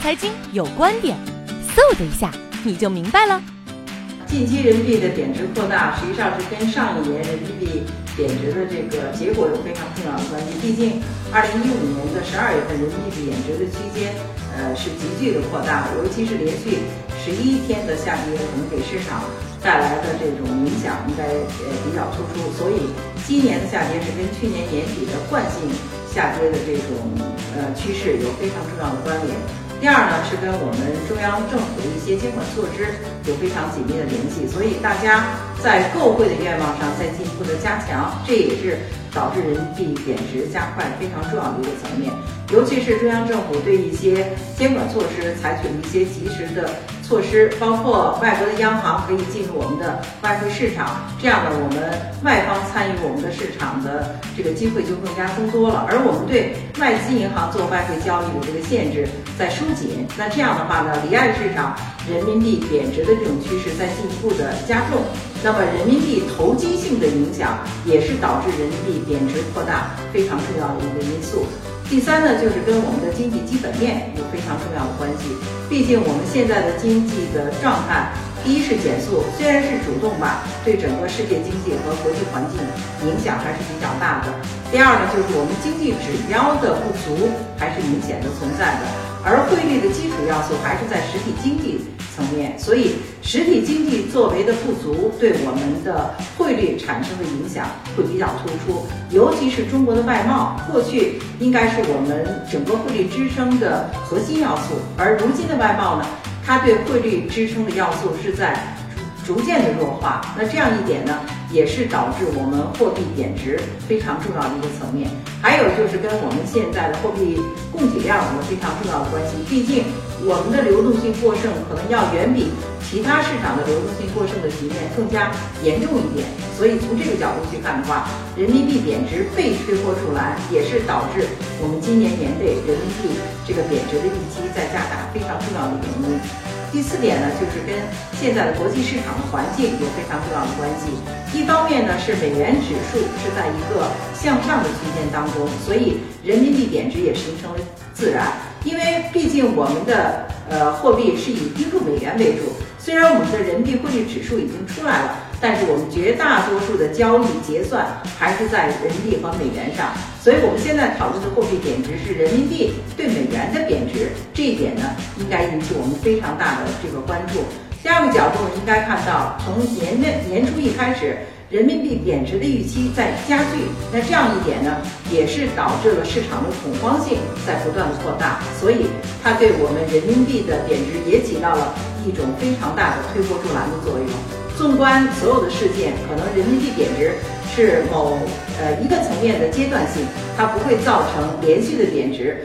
财经有观点，嗖的一下你就明白了。近期人民币的贬值扩大，实际上是跟上一年人民币贬值的这个结果有非常重要的关系。毕竟，二零一五年的十二月份人民币贬值的区间，呃，是急剧的扩大，尤其是连续十一天的下跌，可能给市场带来的这种影响应该呃比较突出。所以，今年的下跌是跟去年年底的惯性下跌的这种呃趋势有非常重要的关联。第二呢，是跟我们中央政府的一些监管措施有非常紧密的联系，所以大家在购汇的愿望上再进一步的加强，这也是导致人民币贬值加快非常重要的一个层面。尤其是中央政府对一些监管措施采取了一些及时的措施，包括外国的央行可以进入我们的外汇市场，这样呢，我们外方参与我们的市场的这个机会就更加增多了。而我们对外资银行做外汇交易的这个限制在收紧，那这样的话呢，离岸市场人民币贬值的这种趋势在进一步的加重，那么人民币投机性的影响也是导致人民币贬值扩大非常重要的一个因素。第三呢，就是跟我们的经济基本面有非常重要的关系。毕竟我们现在的经济的状态，第一是减速，虽然是主动吧，对整个世界经济和国际环境影响还是比较大的。第二呢，就是我们经济指标的不足还是明显的存在的，而汇率的基础要素还是在实体经济。层面，所以实体经济作为的不足，对我们的汇率产生的影响会比较突出。尤其是中国的外贸，过去应该是我们整个汇率支撑的核心要素，而如今的外贸呢，它对汇率支撑的要素是在逐渐的弱化。那这样一点呢，也是导致我们货币贬值非常重要的一个层面。还有就是跟我们现在的货币供给量有非常重要的关系，毕竟。我们的流动性过剩可能要远比其他市场的流动性过剩的局面更加严重一点，所以从这个角度去看的话，人民币贬值被推波助澜，也是导致我们今年年内人民币这个贬值的预期在加大非常重要的原因。第四点呢，就是跟现在的国际市场的环境有非常重要的关系。一方面呢，是美元指数是在一个向上的区间当中，所以人民币贬值也形成了自然。因为毕竟我们的呃货币是以盯住美元为主，虽然我们的人民币汇率指数已经出来了，但是我们绝大多数的交易结算还是在人民币和美元上，所以我们现在讨论的货币贬值是人民币对美元的贬值，这一点呢应该引起我们非常大的这个关注。第二个角度应该看到，从年内年初一开始。人民币贬值的预期在加剧，那这样一点呢，也是导致了市场的恐慌性在不断的扩大，所以它对我们人民币的贬值也起到了一种非常大的推波助澜的作用。纵观所有的事件，可能人民币贬值是某呃一个层面的阶段性，它不会造成连续的贬值。